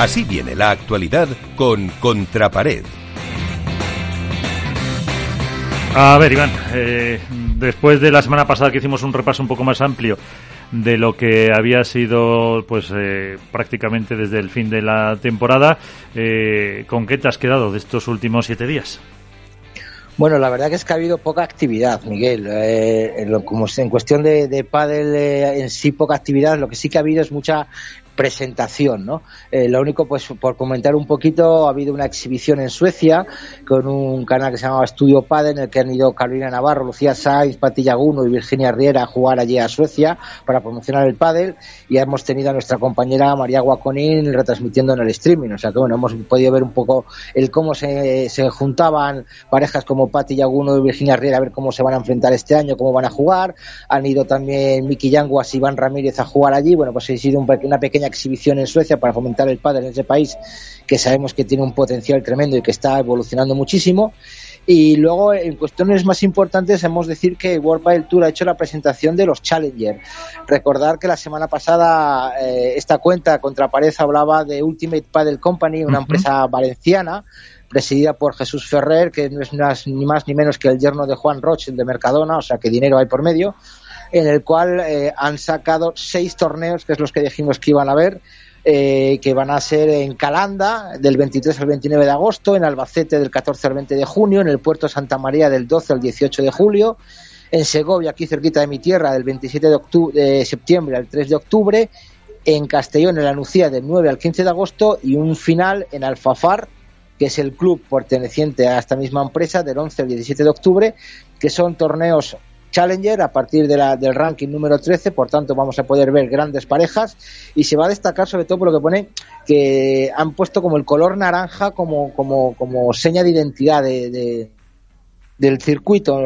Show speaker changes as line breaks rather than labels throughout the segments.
Así viene la actualidad con Contrapared.
A ver, Iván, eh, después de la semana pasada que hicimos un repaso un poco más amplio de lo que había sido pues eh, prácticamente desde el fin de la temporada, eh, ¿con qué te has quedado de estos últimos siete días?
Bueno, la verdad que es que ha habido poca actividad, Miguel. como en cuestión de, de pádel en sí poca actividad, lo que sí que ha habido es mucha presentación, ¿no? Eh, lo único, pues por comentar un poquito, ha habido una exhibición en Suecia con un canal que se llamaba Estudio Padel, en el que han ido Carolina Navarro, Lucía Saiz, Pati Yaguno y Virginia Riera a jugar allí a Suecia para promocionar el pádel. Y hemos tenido a nuestra compañera María Guaconín retransmitiendo en el streaming, o sea que bueno, hemos podido ver un poco el cómo se, se juntaban parejas como Pati Yaguno y Virginia Riera a ver cómo se van a enfrentar este año, cómo van a jugar, han ido también Miki Yanguas y Iván Ramírez a jugar allí, bueno, pues ha sido una pequeña exhibición en Suecia para fomentar el pádel en ese país que sabemos que tiene un potencial tremendo y que está evolucionando muchísimo. Y luego, en cuestiones más importantes, hemos decir que World Padel Tour ha hecho la presentación de los Challenger. Recordar que la semana pasada eh, esta cuenta contra pared hablaba de Ultimate Paddle Company, una empresa valenciana presidida por Jesús Ferrer, que no es ni más ni menos que el yerno de Juan Roche, de Mercadona, o sea que dinero hay por medio en el cual eh, han sacado seis torneos, que es los que dijimos que iban a ver, eh, que van a ser en Calanda del 23 al 29 de agosto, en Albacete del 14 al 20 de junio, en el Puerto Santa María del 12 al 18 de julio, en Segovia, aquí cerquita de mi tierra, del 27 de, de septiembre al 3 de octubre, en Castellón, en la Nucía, del 9 al 15 de agosto, y un final en Alfafar, que es el club perteneciente a esta misma empresa, del 11 al 17 de octubre, que son torneos Challenger a partir de la, del ranking número 13, por tanto vamos a poder ver grandes parejas y se va a destacar sobre todo por lo que pone que han puesto como el color naranja como, como, como seña de identidad de, del circuito.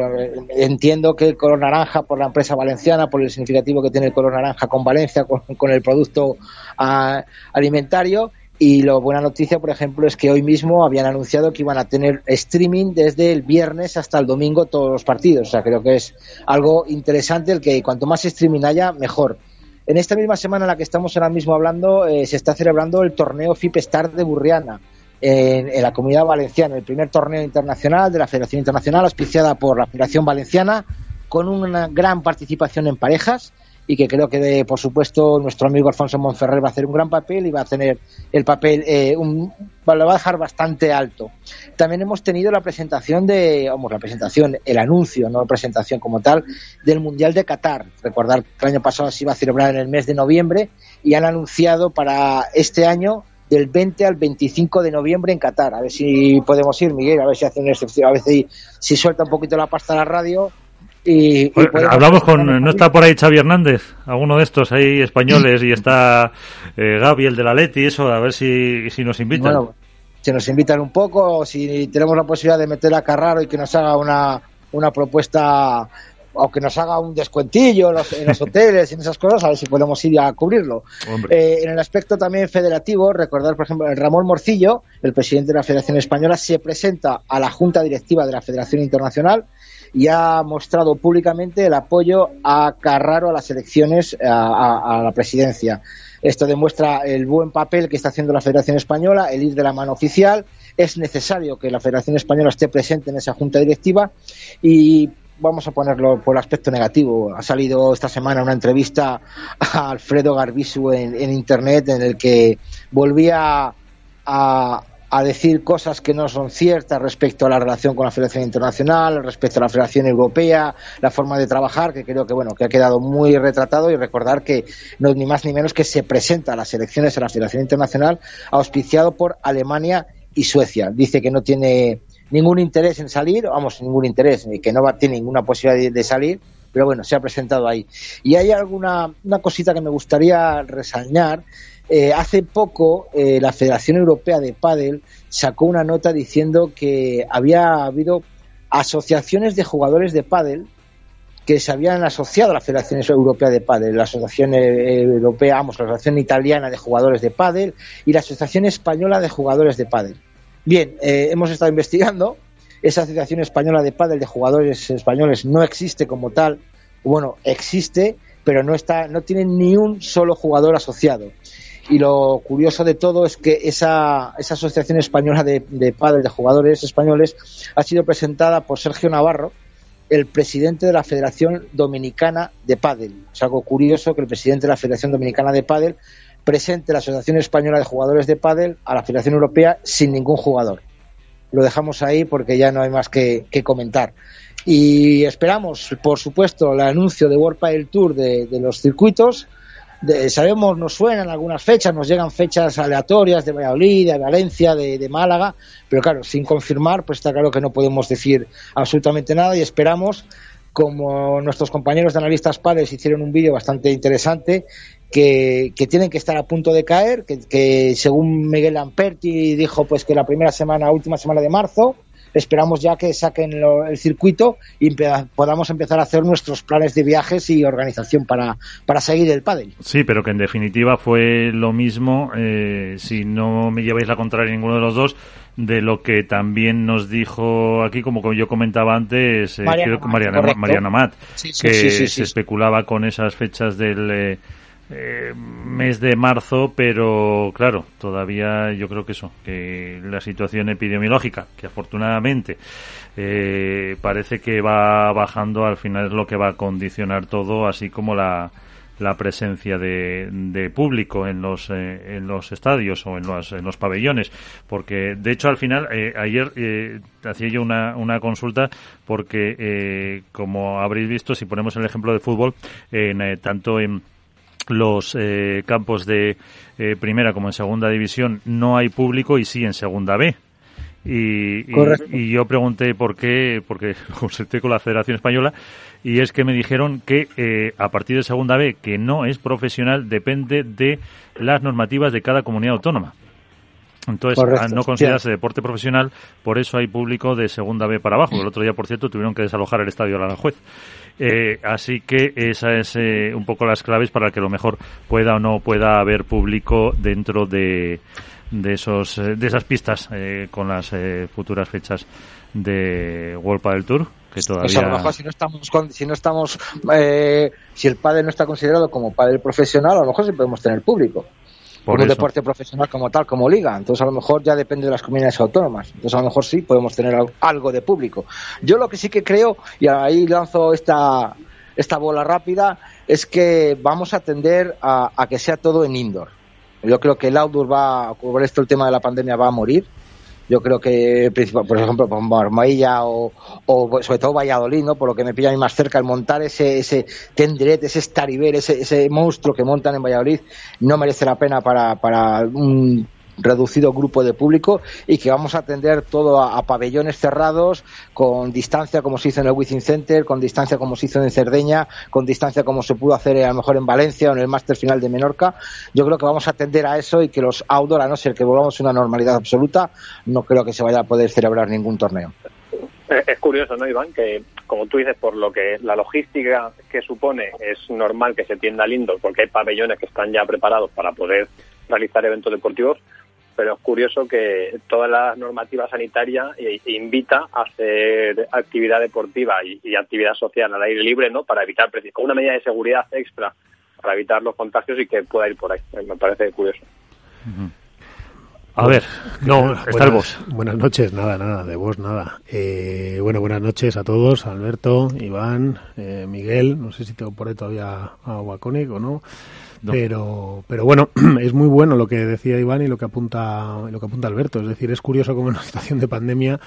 Entiendo que el color naranja por la empresa valenciana, por el significativo que tiene el color naranja con Valencia, con, con el producto ah, alimentario y la buena noticia, por ejemplo, es que hoy mismo habían anunciado que iban a tener streaming desde el viernes hasta el domingo todos los partidos. O sea, creo que es algo interesante el que cuanto más streaming haya, mejor. En esta misma semana en la que estamos ahora mismo hablando, eh, se está celebrando el torneo FIP Star de Burriana en, en, la comunidad valenciana, el primer torneo internacional de la Federación Internacional, auspiciada por la Federación Valenciana, con una gran participación en parejas y que creo que, por supuesto, nuestro amigo Alfonso Monferrer va a hacer un gran papel y va a tener el papel, eh, un, lo va a dejar bastante alto. También hemos tenido la presentación de, vamos, la presentación, el anuncio, no la presentación como tal, del Mundial de Qatar. Recordar que el año pasado se iba a celebrar en el mes de noviembre y han anunciado para este año del 20 al 25 de noviembre en Qatar. A ver si podemos ir, Miguel, a ver si hace una excepción, a ver si, si suelta un poquito la pasta a la radio y,
hablamos con, ¿no está por ahí Xavi Hernández? Alguno de estos ahí españoles y está eh, Gaby, el de la Leti, eso, a ver si, si nos invitan. Bueno,
si nos invitan un poco, si tenemos la posibilidad de meter a Carraro y que nos haga una, una propuesta o que nos haga un descuentillo en los, hoteles y en esas cosas, a ver si podemos ir a cubrirlo. Eh, en el aspecto también federativo, recordar, por ejemplo, el Ramón Morcillo, el presidente de la Federación Española, se presenta a la Junta Directiva de la Federación Internacional y ha mostrado públicamente el apoyo a Carraro a las elecciones a, la presidencia. Esto demuestra el buen papel que está haciendo la Federación Española, el ir de la mano oficial. Es necesario que la Federación Española esté presente en esa junta directiva y vamos a ponerlo por el aspecto negativo. Ha salido esta semana una entrevista a Alfredo Garbisu en, en Internet en el que volvía a, a decir cosas que no son ciertas respecto a la relación con la Federación Internacional, respecto a la Federación Europea, la forma de trabajar, que creo que bueno, que ha quedado muy retratado y recordar que no ni más ni menos que se presenta a las elecciones a la Federación Internacional auspiciado por Alemania y Suecia. Dice que no tiene ningún interés en salir, vamos, ningún interés, ni que no va, tiene ninguna posibilidad de, salir, pero bueno, se ha presentado ahí. Y hay alguna una cosita que me gustaría resañar eh, hace poco eh, la Federación Europea de Pádel sacó una nota diciendo que había habido asociaciones de jugadores de pádel que se habían asociado a la Federación Europea de Pádel, la Asociación eh, Europea, vamos, la Asociación Italiana de Jugadores de Pádel y la Asociación Española de Jugadores de Pádel. Bien, hemos estado investigando, esa Asociación Española de Pádel de Jugadores Españoles no existe como tal, bueno, existe, pero no está, no tiene ni un solo jugador asociado y lo curioso de todo es que esa, esa asociación española de, de padres de jugadores españoles ha sido presentada por Sergio Navarro, el presidente de la Federación Dominicana de Pádel. Es algo curioso que el presidente de la Federación Dominicana de Pádel presente la Asociación Española de Jugadores de Pádel a la Federación Europea sin ningún jugador. Lo dejamos ahí porque ya no hay más que, comentar. Y esperamos, por supuesto, el anuncio de World Padel Tour de los circuitos sabemos, nos suenan algunas fechas, nos llegan fechas aleatorias de Valladolid, de Valencia, de, de, Málaga, pero claro, sin confirmar, pues está claro que no podemos decir absolutamente nada y esperamos, como nuestros compañeros de analistas padres hicieron un vídeo bastante interesante, que, que, tienen que estar a punto de caer, que, que según Miguel Lamperti dijo pues que la primera semana, última semana de marzo, esperamos ya que saquen lo, el circuito y podamos empezar a hacer nuestros planes de viajes y organización para, para seguir el pádel.
Sí, pero que en definitiva fue lo mismo, eh, si no me lleváis la contraria ninguno de los dos, de lo que también nos dijo aquí, como yo comentaba antes, eh,
Mariana,
creo que Mariana, Mariana Matt,
sí, sí,
que
sí,
se especulaba con esas fechas del... Eh, eh, mes de marzo, pero claro, todavía yo creo que eso, que la situación epidemiológica, que afortunadamente eh, parece que va bajando, al final es lo que va a condicionar todo, así como la, la presencia de, de público en los eh, en los estadios o en los, en los pabellones. Porque de hecho al final eh, ayer eh, hacía yo una, una consulta porque eh, como habréis visto si ponemos el ejemplo de fútbol en, eh, tanto en los eh, campos de eh, primera como en segunda división no hay público y sí en segunda B. Y, y, y, yo pregunté por qué, porque consulté con la Federación Española, y es que me dijeron que eh, a partir de segunda B, que no es profesional, depende de las normativas de cada comunidad autónoma. Entonces,
Correcto.
al no considerarse deporte profesional, por eso hay público de segunda B para abajo. El otro día, por cierto, tuvieron que desalojar el estadio Aranjuez. Eh, así que esa es eh, un poco las claves para que a lo mejor pueda o no pueda haber público dentro de, de esos eh, de esas pistas eh, con las eh, futuras fechas de World Padel Tour que todavía
pues a lo mejor si no estamos con, si no estamos si el pádel no está considerado como pádel profesional a lo mejor sí podemos tener público
Por
un
eso.
deporte profesional como tal, como liga. Entonces a lo mejor ya depende de las comunidades autónomas. Entonces a lo mejor sí podemos tener al- algo de público. Yo lo que sí que creo, y ahí lanzo esta, esta bola rápida, es que vamos a tender a, a que sea todo en indoor. Yo creo que el outdoor va, por esto el tema de la pandemia va a morir. Yo creo que, por ejemplo, por o, sobre todo Valladolid, ¿no? por lo que me pilla a mí más cerca, el montar ese, ese tenderet, ese stariver, ese, ese monstruo que montan en Valladolid, no merece la pena para, para un reducido grupo de público y que vamos a atender todo a, pabellones cerrados con distancia como se hizo en el Wizzing Center, con distancia como se hizo en Cerdeña, con distancia como se pudo hacer a lo mejor en Valencia o en el Máster Final de Menorca. Yo creo que vamos a atender a eso y que los outdoor, a no ser que volvamos a una normalidad absoluta, no creo que se vaya a poder celebrar ningún torneo.
Es es curioso, ¿no, Iván? Que, como tú dices, por lo que la logística que supone, es normal que se tienda al indoor, porque hay pabellones que están ya preparados para poder realizar eventos deportivos, pero es curioso que toda la normativa sanitaria eh, invita a hacer actividad deportiva y, y actividad social al aire libre, ¿no? Para evitar, precis- con una medida de seguridad extra, para evitar los contagios y que pueda ir por ahí. Eh, Me parece curioso.
A ver,
No,
está
buenas,
el boss.
buenas noches, nada, nada, de vos nada. Eh, bueno, buenas noches a todos, Alberto, Iván, eh, Miguel, no sé si tengo por ahí todavía a Waconic o no, Pero, pero bueno, es muy bueno lo que decía Iván y lo que apunta, lo que apunta Alberto, es decir, es curioso cómo en una situación de pandemia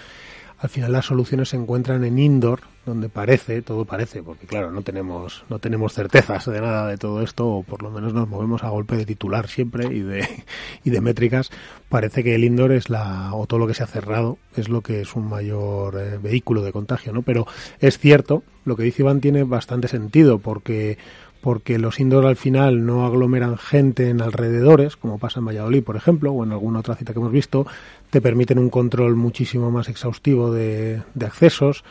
al final las soluciones se encuentran en indoor, donde parece, todo parece, porque claro, no tenemos, no tenemos certezas de nada de todo esto, o por lo menos nos movemos a golpe de titular siempre y de, y de métricas. Parece que el indoor es la, o todo lo que se ha cerrado, es lo que es un mayor eh, vehículo de contagio, ¿no? Pero es cierto, lo que dice Iván tiene bastante sentido, porque porque los indoor al final no aglomeran gente en alrededores, como pasa en Valladolid, por ejemplo, o en alguna otra cita que hemos visto, te permiten un control muchísimo más exhaustivo de, de accesos,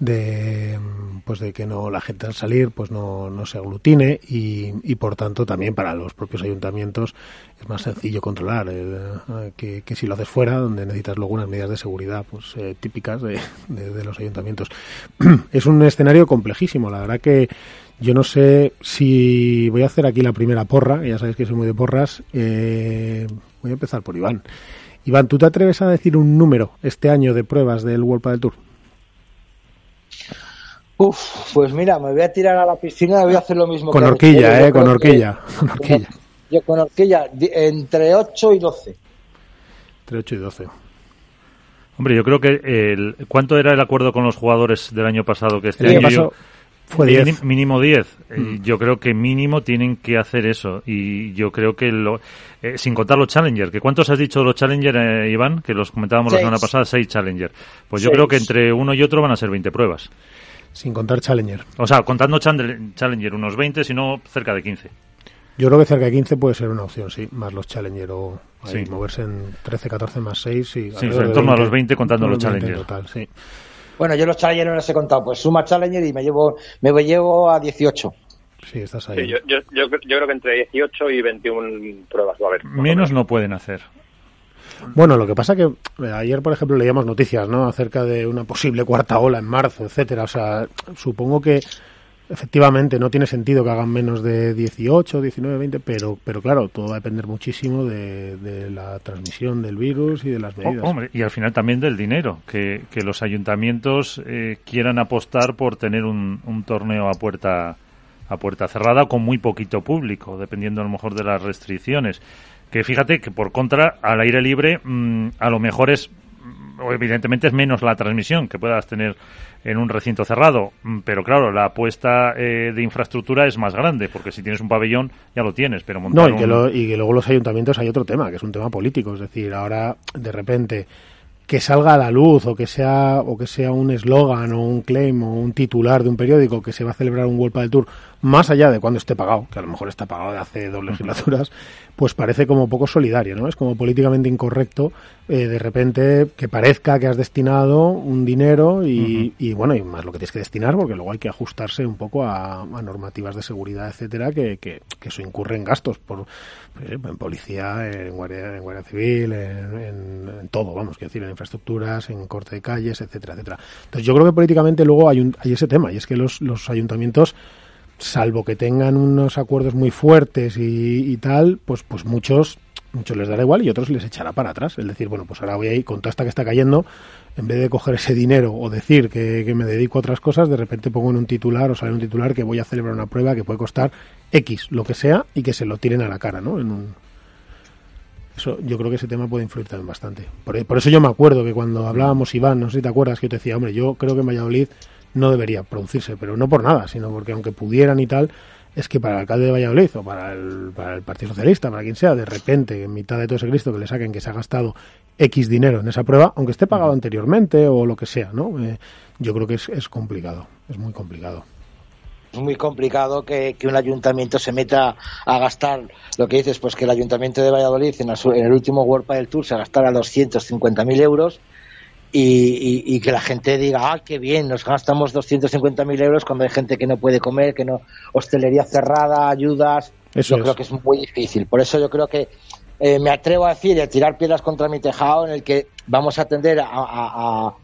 de pues de que no la gente al salir pues no, no se aglutine y, por tanto también para los propios ayuntamientos es más sencillo controlar eh, que, que, si lo haces fuera donde necesitas luego unas medidas de seguridad pues eh, típicas de, de, de, los ayuntamientos. Es un escenario complejísimo la verdad que yo no sé si voy a hacer aquí la primera porra ya sabéis que soy muy de porras eh, voy a empezar por Iván Iván, ¿tú te atreves a decir un número este año de pruebas del World del Tour?
Uf, pues mira, me voy a tirar a la piscina y voy a hacer lo mismo.
Con horquilla, eh, con horquilla. Que, con horquilla.
Yo con horquilla, entre 8 y 12.
Entre 8 y 12.
Hombre, yo creo que el, ¿cuánto era el acuerdo con los jugadores del año pasado? Que este
el
año
pasó,
yo,
fue 10.
Mínimo 10. Mm. Yo creo que mínimo tienen que hacer eso. Y yo creo que, lo, eh, sin contar los Challenger, que ¿cuántos has dicho los Challenger, eh, Iván? Que los comentábamos
Seis.
la semana pasada, 6 Challenger. Pues yo
Seis.
creo que entre uno y otro van a ser 20 pruebas.
Sin contar Challenger.
O sea, contando Challenger, unos 20, si no cerca de 15.
Yo creo que cerca de 15 puede ser una opción, sí, más los Challenger o ahí,
Sí.
moverse en 13, 14 más 6. Sí,
Sí, en torno a los 20 contando los Challenger.
Total, sí.
Bueno, yo los Challenger no los he contado, pues suma Challenger y me llevo, me llevo a 18.
Sí, estás ahí.
Sí, yo, yo, yo, yo creo que entre 18 y 21 pruebas va a haber.
Menos no pueden hacer.
Bueno, lo que pasa que eh, ayer, por ejemplo, leíamos noticias, ¿no? Acerca de una posible cuarta ola en marzo, etcétera. O sea, supongo que efectivamente no tiene sentido que hagan menos de 18, 19, 20, pero, pero claro, todo va a depender muchísimo de, de la transmisión del virus y de las medidas.
Oh, hombre, y al final también del dinero, que, que los ayuntamientos eh, quieran apostar por tener un, un torneo a puerta a puerta cerrada con muy poquito público, dependiendo a lo mejor de las restricciones. Que fíjate que por contra, al aire libre, mmm, a lo mejor es, o evidentemente es menos la transmisión que puedas tener en un recinto cerrado, mm, pero claro, la apuesta eh, de infraestructura es más grande, porque si tienes un pabellón ya lo tienes, pero montar
No, y que,
un...
lo, y que luego los ayuntamientos hay otro tema, que es un tema político, es decir, ahora de repente que salga a la luz o que sea o que sea un eslogan o un claim o un titular de un periódico que se va a celebrar un World del Tour más allá de cuando esté pagado, que a lo mejor está pagado de hace dos legislaturas, pues parece como poco solidario, ¿no? Es como políticamente incorrecto eh, de repente que parezca que has destinado un dinero y, uh -huh. y, bueno, y más lo que tienes que destinar, porque luego hay que ajustarse un poco a, a normativas de seguridad, etcétera, que, que, que, eso incurre en gastos por eh, en policía, en guardia, en guardia civil, en, en, en, todo, vamos, quiero decir, en infraestructuras, en corte de calles, etcétera, etcétera. Entonces yo creo que políticamente luego hay, un, hay ese tema, y es que los, los ayuntamientos salvo que tengan unos acuerdos muy fuertes y, tal, pues, pues muchos, muchos les dará igual y otros les echará para atrás. Es decir, bueno, pues ahora voy ahí con toda esta que está cayendo, en vez de coger ese dinero o decir que, que, me dedico a otras cosas, de repente pongo en un titular o sale un titular que voy a celebrar una prueba que puede costar X, lo que sea, y que se lo tiren a la cara, ¿no? En un... Eso, yo creo que ese tema puede influir también bastante. Por, por eso yo me acuerdo que cuando hablábamos, Iván, no sé si te acuerdas, que yo te decía, hombre, yo creo que en Valladolid no debería producirse, pero no por nada, sino porque aunque pudieran y tal, es que para el alcalde de Valladolid o para el, para el Partido Socialista, para quien sea, de repente, en mitad de todo ese Cristo, que le saquen que se ha gastado X dinero en esa prueba, aunque esté pagado anteriormente o lo que sea, ¿no? Eh, yo creo que es, es complicado, es muy complicado
es muy complicado que, que, un ayuntamiento se meta a gastar lo que dices, pues que el ayuntamiento de Valladolid en el, último World del Tour se gastara 250.000 euros y, y, y, que la gente diga, ah, qué bien, nos gastamos 250.000 euros cuando hay gente que no puede comer, que no, hostelería cerrada, ayudas.
Eso
yo
es.
creo que es muy difícil. Por eso yo creo que eh, me atrevo a decir y a tirar piedras contra mi tejado en el que vamos a tender a, a, a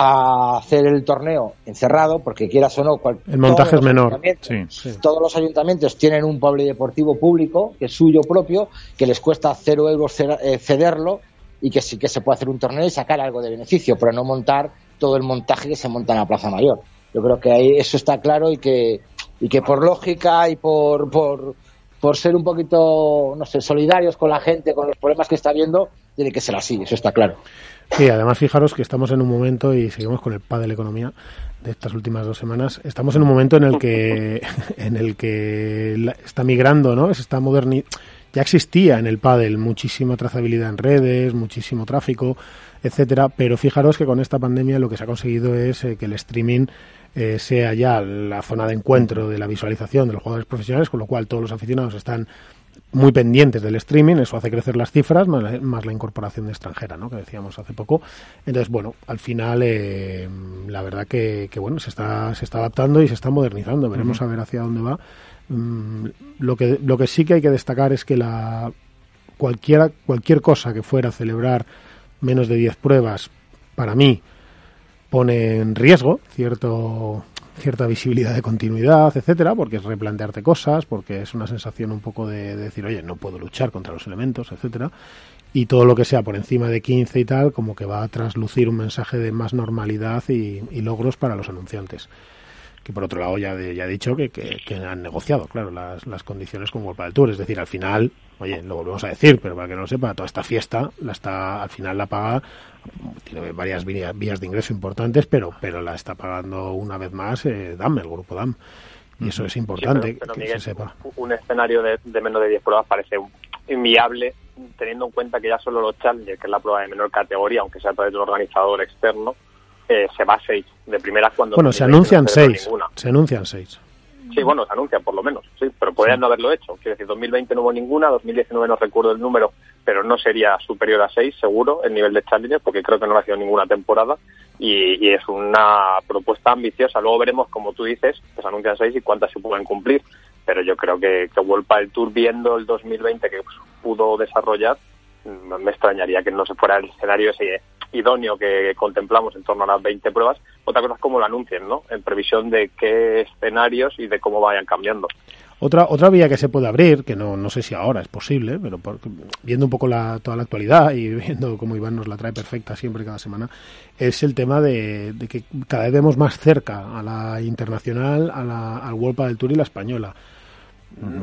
a hacer el torneo encerrado, porque quieras o no, cual,
el montaje es menor.
Sí, sí.
Todos los ayuntamientos tienen un polideportivo público, que es suyo propio, que les cuesta cero euros cederlo y que sí que se puede hacer un torneo y sacar algo de beneficio, pero no montar todo el montaje que se monta en la Plaza Mayor. Yo creo que ahí eso está claro y que, y que por lógica y por, por, por ser un poquito, no sé, solidarios con la gente, con los problemas que está viendo, tiene que ser así, eso está claro.
Sí, además fijaros que estamos en un momento y seguimos con el PA de la economía de estas últimas dos semanas. Estamos en un momento en el que en el que está migrando, ¿no? Se está moderni ya existía en el pádel muchísima trazabilidad en redes, muchísimo tráfico, etcétera, pero fijaros que con esta pandemia lo que se ha conseguido es eh, que el streaming eh, sea ya la zona de encuentro de la visualización de los jugadores profesionales, con lo cual todos los aficionados están muy pendientes del streaming, eso hace crecer las cifras, más la, incorporación de extranjera, ¿no? que decíamos hace poco. Entonces, bueno, al final, eh, la verdad que, bueno, se está, se está adaptando y se está modernizando. Veremos a ver hacia dónde va. Mm, lo, que, lo que sí que hay que destacar es que la cualquiera, cualquier cosa que fuera a celebrar menos de 10 pruebas, para mí, pone en riesgo cierto cierta visibilidad de continuidad, etcétera, porque es replantearte cosas, porque es una sensación un poco de, decir, oye, no puedo luchar contra los elementos, etcétera. Y todo lo que sea por encima de 15 y tal, como que va a traslucir un mensaje de más normalidad y logros para los anunciantes que por otro lado ya, ya he dicho que, que, han negociado, claro, las, las condiciones con World del Tour. Es decir, al final, oye, lo volvemos a decir, pero para que no lo sepa, toda esta fiesta la está, al final la paga, tiene varias vías de ingreso importantes, pero, pero la está pagando una vez más eh, DAM, el grupo DAM. Y eso es importante que se sepa.
Un escenario de, de menos de 10 pruebas parece inviable, teniendo en cuenta que ya solo los Challenger, que es la prueba de menor categoría, aunque sea a través de un organizador externo, eh, se va a seis de primeras cuando...
Bueno, se anuncian seis. Se anuncian seis.
Sí, bueno, se anuncian por lo menos, sí, pero podrían no haberlo hecho. Quiero decir, 2020 no hubo ninguna, 2019 no recuerdo el número, pero no sería superior a seis, seguro, el nivel de Challenger, porque creo que no ha sido ninguna temporada y, es una propuesta ambiciosa. Luego veremos, como tú dices, que se anuncian seis y cuántas se pueden cumplir, pero yo creo que, que World el Tour viendo el 2020 que pudo desarrollar, mm, me extrañaría que no se fuera el escenario ese idóneo que contemplamos en torno a las 20 pruebas. Otra cosa es cómo lo anuncien, ¿no? En previsión de qué escenarios y de cómo vayan cambiando.
Otra, otra vía que se puede abrir, que no, no sé si ahora es posible, pero viendo un poco la, toda la actualidad y viendo cómo Iván nos la trae perfecta siempre cada semana, es el tema de, que cada vez vemos más cerca a la internacional, a la, al World del Tour y la española.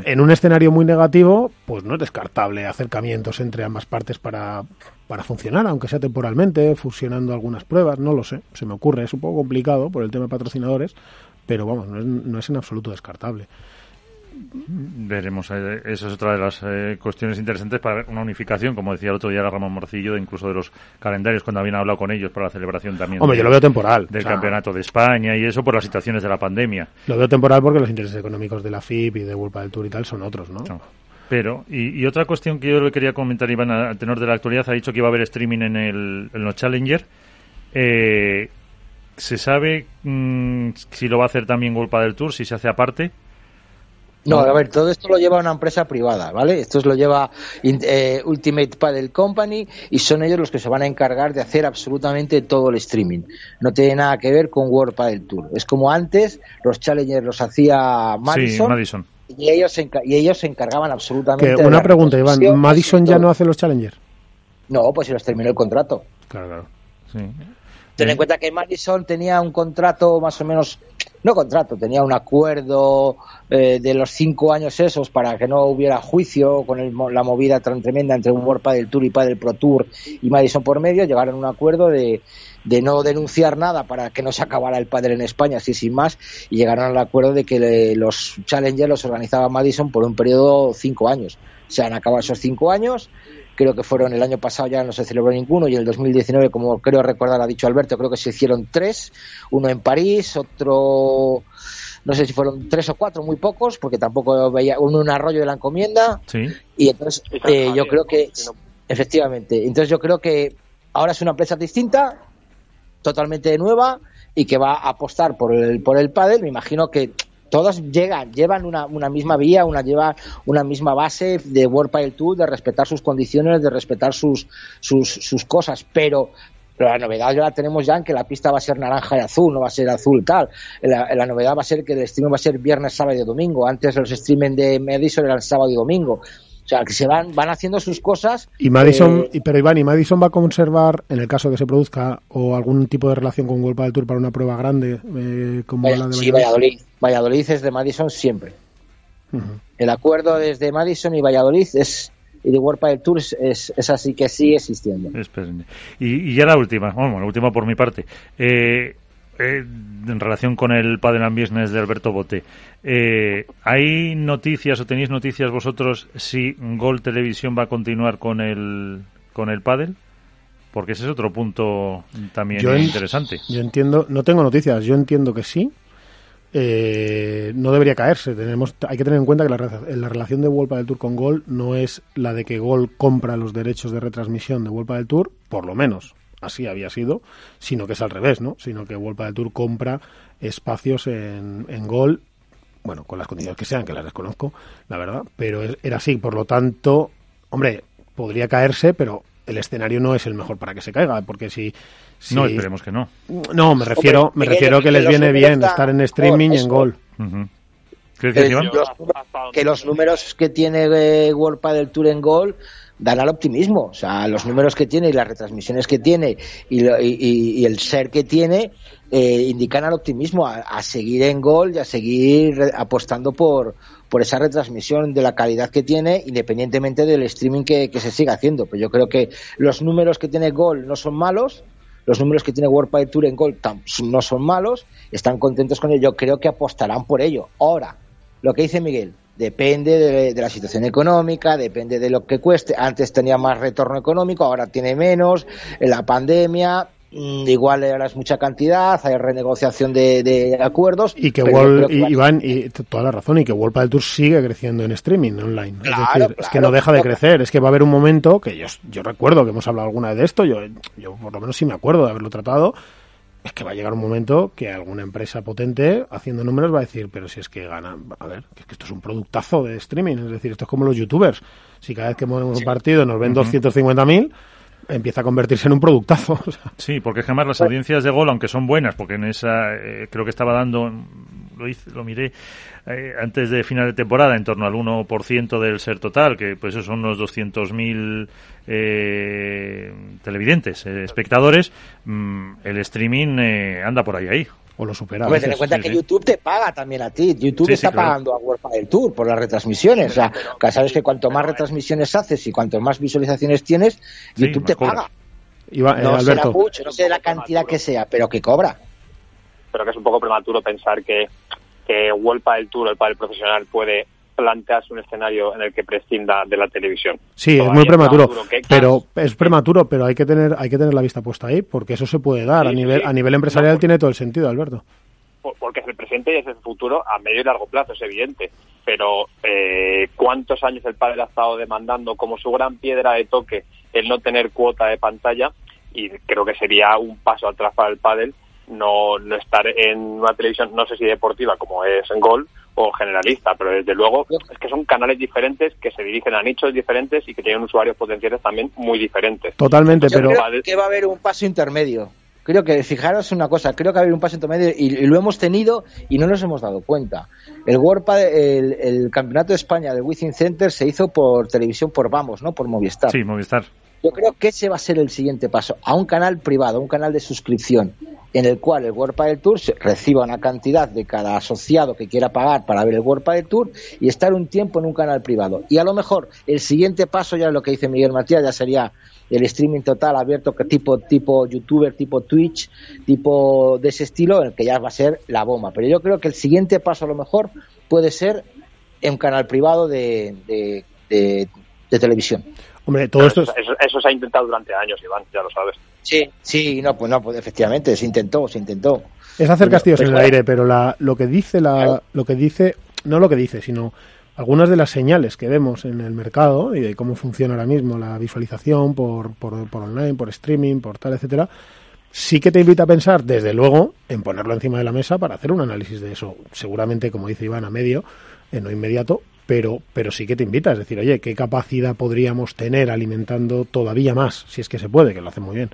En un escenario muy negativo, pues no es descartable acercamientos entre ambas partes para, para funcionar, aunque sea temporalmente, fusionando algunas pruebas, no lo sé, se me ocurre, es un poco complicado por el tema de patrocinadores, pero vamos, no es, no es en absoluto descartable.
Veremos, eh, esa es otra de las eh, cuestiones interesantes para ver una unificación, como decía el otro día Ramón Morcillo, incluso de los calendarios cuando habían hablado con ellos para la celebración también
Hombre, yo lo veo temporal,
del Campeonato de España y eso por las situaciones de la pandemia.
Lo veo temporal porque los intereses económicos de la FIP y de World del Tour y tal son otros, ¿no?
Pero, y, otra cuestión que yo le quería comentar, Iván, al tenor de la actualidad, ha dicho que iba a haber streaming en, el, en los Challenger. Eh, ¿Se sabe mm, si lo va a hacer también World del Tour, si se hace aparte?
No, a ver, todo esto lo lleva una empresa privada, ¿vale? Esto lo lleva eh, Ultimate Paddle Company y son ellos los que se van a encargar de hacer absolutamente todo el streaming. No tiene nada que ver con World Paddle Tour. Es como antes, los Challengers los hacía Madison.
Sí, Madison.
Y ellos, se y ellos se encargaban absolutamente.
una pregunta, Iván. ¿Madison ya no hace los Challengers?
No, pues se los terminó el contrato.
Claro, claro. Sí.
Ten en cuenta que Madison tenía un contrato más o menos, no contrato, tenía un acuerdo eh, de los cinco años esos para que no hubiera juicio con la movida tan tremenda entre un World Padel Tour y Padel Pro Tour y Madison por medio, llegaron a un acuerdo de, de no denunciar nada para que no se acabara el padre en España, así sin más, y llegaron al acuerdo de que los Challengers los organizaba Madison por un periodo de cinco años. Se han acabado esos cinco años, creo que fueron el año pasado ya no se celebró ninguno y en el 2019, como creo recordar ha dicho Alberto, creo que se hicieron tres, uno en París, otro no sé si fueron tres o cuatro, muy pocos, porque tampoco veía uno en Arroyo de la Encomienda.
Sí.
Y entonces eh, yo creo que, efectivamente, entonces yo creo que ahora es una empresa distinta, totalmente nueva y que va a apostar por el, por el pádel, me imagino que todas llegan, llevan una, una misma vía, una lleva una misma base de World Padel Tour, de respetar sus condiciones, de respetar sus, sus, sus cosas, pero la novedad ya la tenemos ya en que la pista va a ser naranja y azul, no va a ser azul tal. La, la novedad va a ser que el streaming va a ser viernes, sábado y domingo. Antes los streaming de Madison eran sábado y domingo. O sea, que se van, van haciendo sus cosas.
Y Madison, eh, pero Iván, ¿y Madison va a conservar, en el caso que se produzca, o algún tipo de relación con World del Tour para una prueba grande eh, como la de
Sí, Valladolid. Valladolid es de Madison siempre. El acuerdo desde Madison y Valladolid es y de World del Tour es, es, así que sigue existiendo.
Y, y, ya la última, bueno, la última por mi parte. Eh, eh, en relación con el Padel Business de Alberto Bote, eh, ¿hay noticias o tenéis noticias vosotros si Gol Televisión va a continuar con el, con el Padel? Porque ese es otro punto también interesante.
Yo entiendo, no tengo noticias, yo entiendo que sí. eh, no debería caerse. Tenemos, hay que tener en cuenta que la, la relación de World del Tour con Gol no es la de que Gol compra los derechos de retransmisión de World del Tour, por lo menos así había sido, sino que es al revés, ¿no? Sino que World del Tour compra espacios en, en Gol, bueno, con las condiciones que sean, que las desconozco, la verdad, pero era así. Por lo tanto, hombre, podría caerse, pero el escenario no es el mejor para que se caiga, porque si
no, esperemos que no.
No, me refiero, me refiero que les viene bien estar en streaming y en gol.
que, los, números que tiene eh, World del Tour en gol dan al optimismo. O sea, los números que tiene y las retransmisiones que tiene y, el ser que tiene eh, indican al optimismo, a, seguir en gol y a seguir apostando por, por esa retransmisión de la calidad que tiene, independientemente del streaming que, se siga haciendo. Pues yo creo que los números que tiene gol no son malos los números que tiene World Pile Tour en Gold no son malos, están contentos con ello, yo creo que apostarán por ello. Ahora, lo que dice Miguel, depende de, la situación económica, depende de lo que cueste. Antes tenía más retorno económico, ahora tiene menos, la pandemia, Mm, igual ahora es mucha cantidad, hay renegociación de, acuerdos.
Y que World, y, Iván, y toda la razón, y que World del Tour sigue creciendo en streaming online. es decir, es que no deja de crecer, es que va a haber un momento que yo, yo recuerdo que hemos hablado alguna vez de esto, yo, yo por lo menos sí me acuerdo de haberlo tratado, es que va a llegar un momento que alguna empresa potente haciendo números va a decir, pero si es que gana, a ver, que, es que esto es un productazo de streaming, es decir, esto es como los youtubers, si cada vez que movemos un partido nos ven uh 250.000 empieza a convertirse en un productazo.
Sí, porque es que además las audiencias de gol, aunque son buenas, porque en esa eh, creo que estaba dando, lo, hice, lo miré eh, antes de final de temporada, en torno al 1% del ser total, que pues eso son unos 200.000 eh, televidentes, eh, espectadores, mm, el streaming anda por ahí ahí
o lo supera.
ten en cuenta que YouTube te paga también a ti. YouTube está pagando a World del Tour por las retransmisiones. O sea, sabes que cuanto más retransmisiones haces y cuanto más visualizaciones tienes, YouTube te paga. no la mucho, no sé la cantidad que sea, pero que cobra.
Pero que es un poco prematuro pensar que, que World del Tour, el padre profesional, puede plantearse un escenario en el que prescinda de la televisión.
Sí, es muy prematuro, pero es prematuro, pero hay que tener hay que tener la vista puesta ahí, porque eso se puede dar a nivel a nivel empresarial tiene todo el sentido, Alberto.
Porque es el presente y es el futuro a medio y largo plazo, es evidente. Pero eh, cuántos años el padre ha estado demandando como su gran piedra de toque el no tener cuota de pantalla y creo que sería un paso atrás para el pádel no, no estar en una televisión, no sé si deportiva como es en Gol, o generalista, pero desde luego es que son canales diferentes que se dirigen a nichos diferentes y que tienen usuarios potenciales también muy diferentes.
Totalmente, pero
creo que va a haber un paso intermedio. Creo que, fijaros una cosa, creo que va a haber un paso intermedio y, lo hemos tenido y no nos hemos dado cuenta. El World el, el Campeonato de España del Within Center se hizo por televisión por Vamos, ¿no? Por Movistar.
Sí, Movistar.
Yo creo que ese va a ser el siguiente paso, a un canal privado, un canal de suscripción, en el cual el World del Tour reciba una cantidad de cada asociado que quiera pagar para ver el World del Tour y estar un tiempo en un canal privado. Y a lo mejor el siguiente paso, ya es lo que dice Miguel Matías, ya sería el streaming total abierto que tipo tipo youtuber tipo Twitch tipo de ese estilo en el que ya va a ser la bomba pero yo creo que el siguiente paso a lo mejor puede ser en un canal privado de, de televisión
Hombre, todo esto
eso, se ha intentado durante años, Iván, ya lo sabes.
Sí, sí, no, pues no, pues efectivamente, se intentó, se intentó.
Es hacer castillos en el aire, pero la, lo que dice la, lo que dice, no lo que dice, sino algunas de las señales que vemos en el mercado y de cómo funciona ahora mismo la visualización por, por, por online, por streaming, por tal, etcétera, sí que te invita a pensar, desde luego, en ponerlo encima de la mesa para hacer un análisis de eso. Seguramente, como dice Iván, a medio, en no inmediato, pero, pero sí que te invita, es decir, oye, ¿qué capacidad podríamos tener alimentando todavía más, si es que se puede, que lo hace muy bien,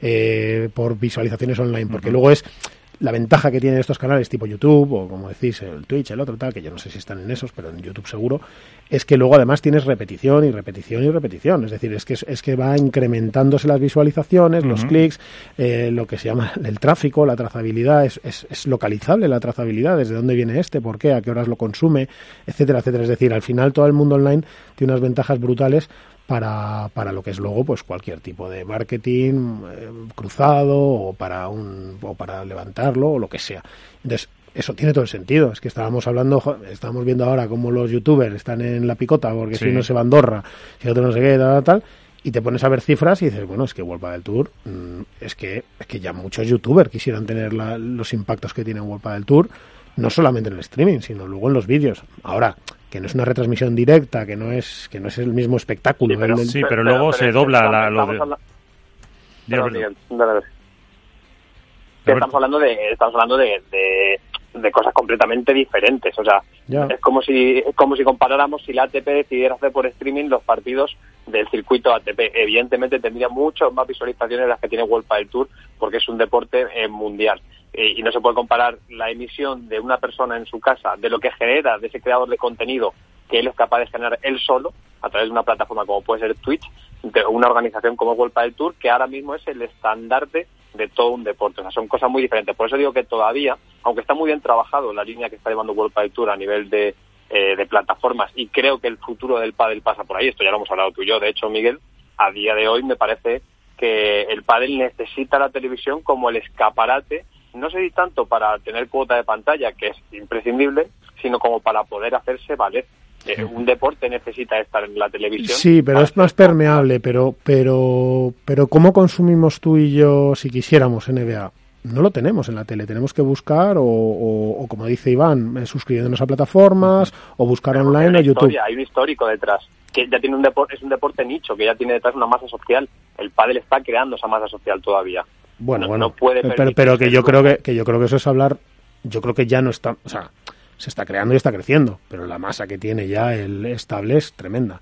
eh, por visualizaciones online? Porque luego es la ventaja que tienen estos canales tipo YouTube o como decís el Twitch, el otro tal, que yo no sé si están en esos, pero en YouTube seguro, es que luego además tienes repetición y repetición y repetición. Es decir, es que, es que va incrementándose las visualizaciones, los clics, eh, lo que se llama el tráfico, la trazabilidad, es, es, es, localizable la trazabilidad, desde dónde viene este, por qué, a qué horas lo consume, etcétera, etcétera. Es decir, al final todo el mundo online tiene unas ventajas brutales para, para lo que es luego pues cualquier tipo de marketing eh, cruzado o para un o para levantarlo o lo que sea. Entonces eso tiene todo el sentido. Es que estábamos hablando estábamos viendo ahora cómo los youtubers están en la picota porque si uno se va a Andorra si otro no sé qué tal, tal y te pones a ver cifras y dices bueno es que Vuelva del Tour mm, es que es que ya muchos youtubers quisieran tener los impactos que tiene Vuelva del Tour no solamente en el streaming, sino luego en los vídeos. Ahora, que no es una retransmisión directa, que no es que no es el mismo espectáculo.
Sí, pero, luego se dobla la, lo
estamos hablando de estamos hablando de, de, cosas completamente diferentes. O sea es como si es como si comparáramos si la ATP decidiera hacer por streaming los partidos del circuito ATP evidentemente tendría mucho más visualizaciones de las que tiene World Padel Tour porque es un deporte eh, mundial. Y no se puede comparar la emisión de una persona en su casa de lo que genera de ese creador de contenido que él es capaz de generar él solo a través de una plataforma como puede ser Twitch, de una organización como World del Tour, que ahora mismo es el estandarte de todo un deporte. O sea, son cosas muy diferentes. Por eso digo que todavía, aunque está muy bien trabajado la línea que está llevando World del Tour a nivel de, eh, de plataformas, y creo que el futuro del pádel pasa por ahí, esto ya lo hemos hablado tú y yo, de hecho, Miguel, a día de hoy me parece que el pádel necesita la televisión como el escaparate, no sé si tanto para tener cuota de pantalla, que es imprescindible, sino como para poder hacerse valer un deporte necesita estar en la televisión.
Sí, pero es más permeable, pero, pero, pero ¿cómo consumimos tú y yo si quisiéramos NBA? No lo tenemos en la tele, tenemos que buscar o, como dice Iván, eh, suscribiéndonos a plataformas o buscar online o YouTube.
hay un histórico detrás que ya tiene un deporte, es un deporte nicho, que ya tiene detrás una masa social. El pádel está creando esa masa social todavía.
Bueno, bueno, puede pero, pero que yo creo que, que yo creo que eso es hablar, yo creo que ya no está, o sea, se está creando y está creciendo, pero la masa que tiene ya el estable es tremenda.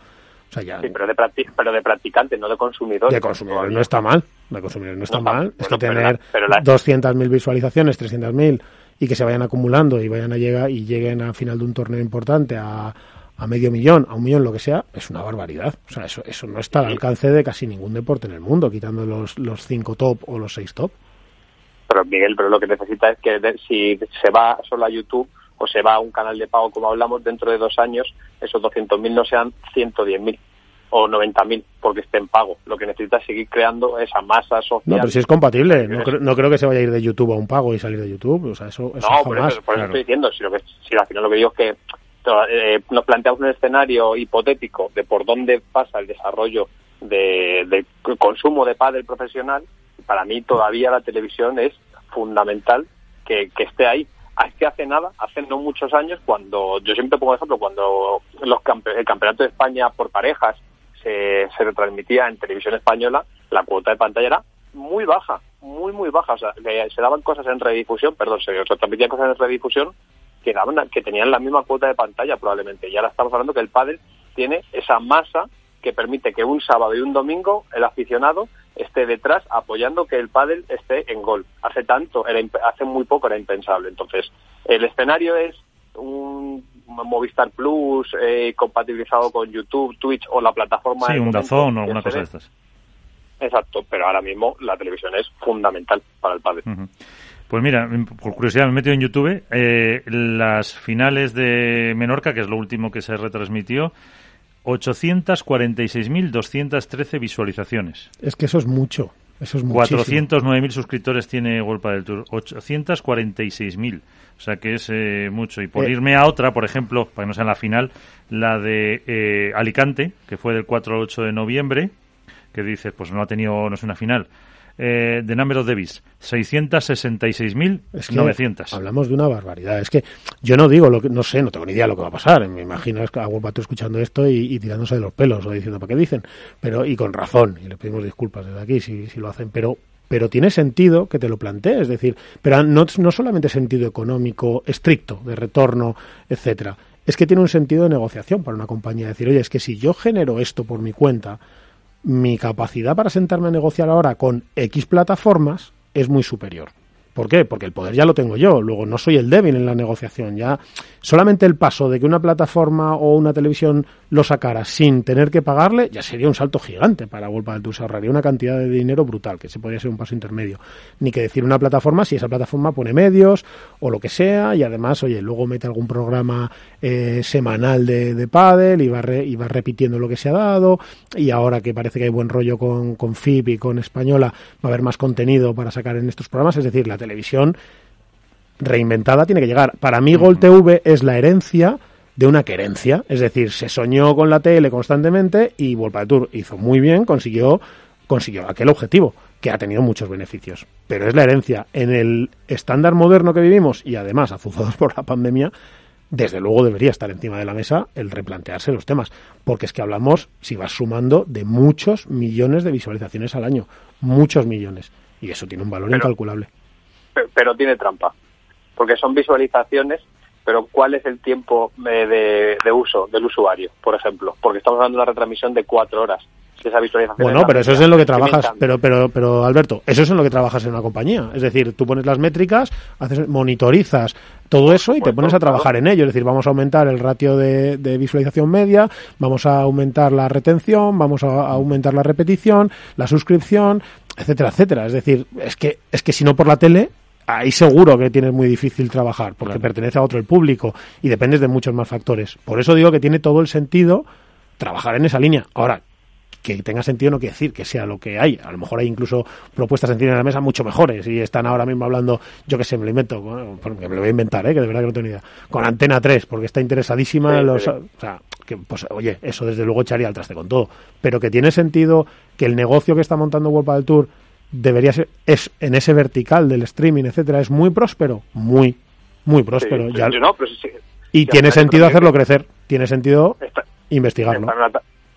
O sea, ya...
Sí, pero de, pero de practicantes, no de consumidores.
De consumidores no está mal, de consumidores no está mal. es que tener 200.000 visualizaciones, 300.000 y que se vayan acumulando y vayan a llegar y lleguen al final de un torneo importante a, a medio millón, a un millón, lo que sea, es una barbaridad. O sea, eso, eso no está al alcance de casi ningún deporte en el mundo, quitando los, los cinco top o los seis top.
Pero Miguel, pero lo que necesita es que si se va solo a YouTube, o se va a un canal de pago como hablamos dentro de dos años, esos 200.000 no sean 110.000 o 90.000 porque esté en pago. Lo que necesita es seguir creando esa masa social.
No, pero si es compatible. No, creo, que se vaya a ir de YouTube a un pago y salir de YouTube. O sea, eso,
no, por eso, estoy diciendo. Si, lo que, si al final lo que digo es que eh, nos planteamos un escenario hipotético de por dónde pasa el desarrollo de, consumo de padre profesional, para mí todavía la televisión es fundamental que, que esté ahí que hace nada, hace no muchos años, cuando yo siempre pongo ejemplo, cuando los el campeonato de España por parejas se, se retransmitía en televisión española, la cuota de pantalla era muy baja, muy, muy baja. O sea, se daban cosas en redifusión, perdón, se retransmitían cosas en redifusión que, daban, que tenían la misma cuota de pantalla probablemente. Y ahora estamos hablando que el pádel tiene esa masa que permite que un sábado y un domingo el aficionado esté detrás apoyando que el pádel esté en gol. Hace tanto, era, hace muy poco era impensable. Entonces, el escenario es un Movistar Plus eh, compatibilizado con YouTube, Twitch o la plataforma...
Sí, un Dazón o alguna cosa de estas.
Exacto, pero ahora mismo la televisión es fundamental para el pádel.
Pues mira, por curiosidad me he metido en YouTube eh, las finales de Menorca, que es lo último que se retransmitió, 846.213 visualizaciones.
Es que eso es mucho. Eso es
409.000 suscriptores tiene Golpa del Tour. 846.000. O sea que es eh, mucho. Y por eh. irme a otra, por ejemplo, para que no sea en la final, la de eh, Alicante, que fue del 4 al 8 de noviembre, que dices, pues no ha tenido, no es una final eh, de Number of Davis, 666.900.
hablamos de una barbaridad. Es que yo no digo, lo que, no sé, no tengo ni idea de lo que va a pasar. Me imagino que a Wolpato escuchando esto y, tirándose de los pelos o diciendo, ¿para qué dicen? Pero, y con razón, y le pedimos disculpas desde aquí si, si lo hacen, pero pero tiene sentido que te lo plantees, es decir, pero no, no solamente sentido económico estricto, de retorno, etcétera, es que tiene un sentido de negociación para una compañía, decir, oye, es que si yo genero esto por mi cuenta, mi capacidad para sentarme a negociar ahora con X plataformas es muy superior. ¿Por qué? Porque el poder ya lo tengo yo, luego no soy el débil en la negociación, ya solamente el paso de que una plataforma o una televisión lo sacara sin tener que pagarle ya sería un salto gigante para Golpa del Tour, se ahorraría una cantidad de dinero brutal, que se podría ser un paso intermedio. Ni que decir una plataforma si esa plataforma pone medios o lo que sea y además, oye, luego mete algún programa eh, semanal de, de pádel y va, y va repitiendo lo que se ha dado. Y ahora que parece que hay buen rollo con, con FIP y con Española va a haber más contenido para sacar en estos programas, es decir, la televisión reinventada tiene que llegar. Para mí Gol TV es la herencia de una querencia, es decir, se soñó con la tele constantemente y Volpa Tour hizo muy bien, consiguió consiguió aquel objetivo. que ha tenido muchos beneficios. Pero es la herencia. En el estándar moderno que vivimos, y además azuzados por la pandemia, desde luego debería estar encima de la mesa el replantearse los temas. Porque es que hablamos, si vas sumando, de muchos millones de visualizaciones al año. Muchos millones. Y eso tiene un valor incalculable.
Pero, tiene trampa. Porque son visualizaciones pero ¿cuál es el tiempo eh, de, uso del usuario, por ejemplo? Porque estamos hablando de una retransmisión de cuatro horas.
Bueno, pero eso es en lo que trabajas. Pero, pero, pero, Alberto, eso es en lo que trabajas en una compañía. Es decir, tú pones las métricas, haces, monitorizas todo eso y te pones a trabajar en ello. Es decir, vamos a aumentar el ratio de, visualización media, vamos a aumentar la retención, vamos a, aumentar la repetición, la suscripción, etcétera, etcétera. Es decir, es que, es que si no por la tele, ahí seguro que tienes muy difícil trabajar, porque pertenece a otro el público y dependes de muchos más factores. Por eso digo que tiene todo el sentido trabajar en esa línea. Ahora, que tenga sentido no quiere decir que sea lo que hay. A lo mejor hay incluso propuestas encima de la mesa mucho mejores y están ahora mismo hablando, yo que sé, me lo invento, porque me lo voy a inventar, ¿eh? que de verdad que no tengo ni idea, con Antena 3, porque está interesadísima en los... O sea, que, pues oye, eso desde luego echaría al traste con todo. Pero que tiene sentido que el negocio que está montando World del Tour debería ser, es en ese vertical del streaming, etcétera, es muy próspero, muy, muy próspero. ya, y tiene sentido hacerlo crecer, tiene sentido investigarlo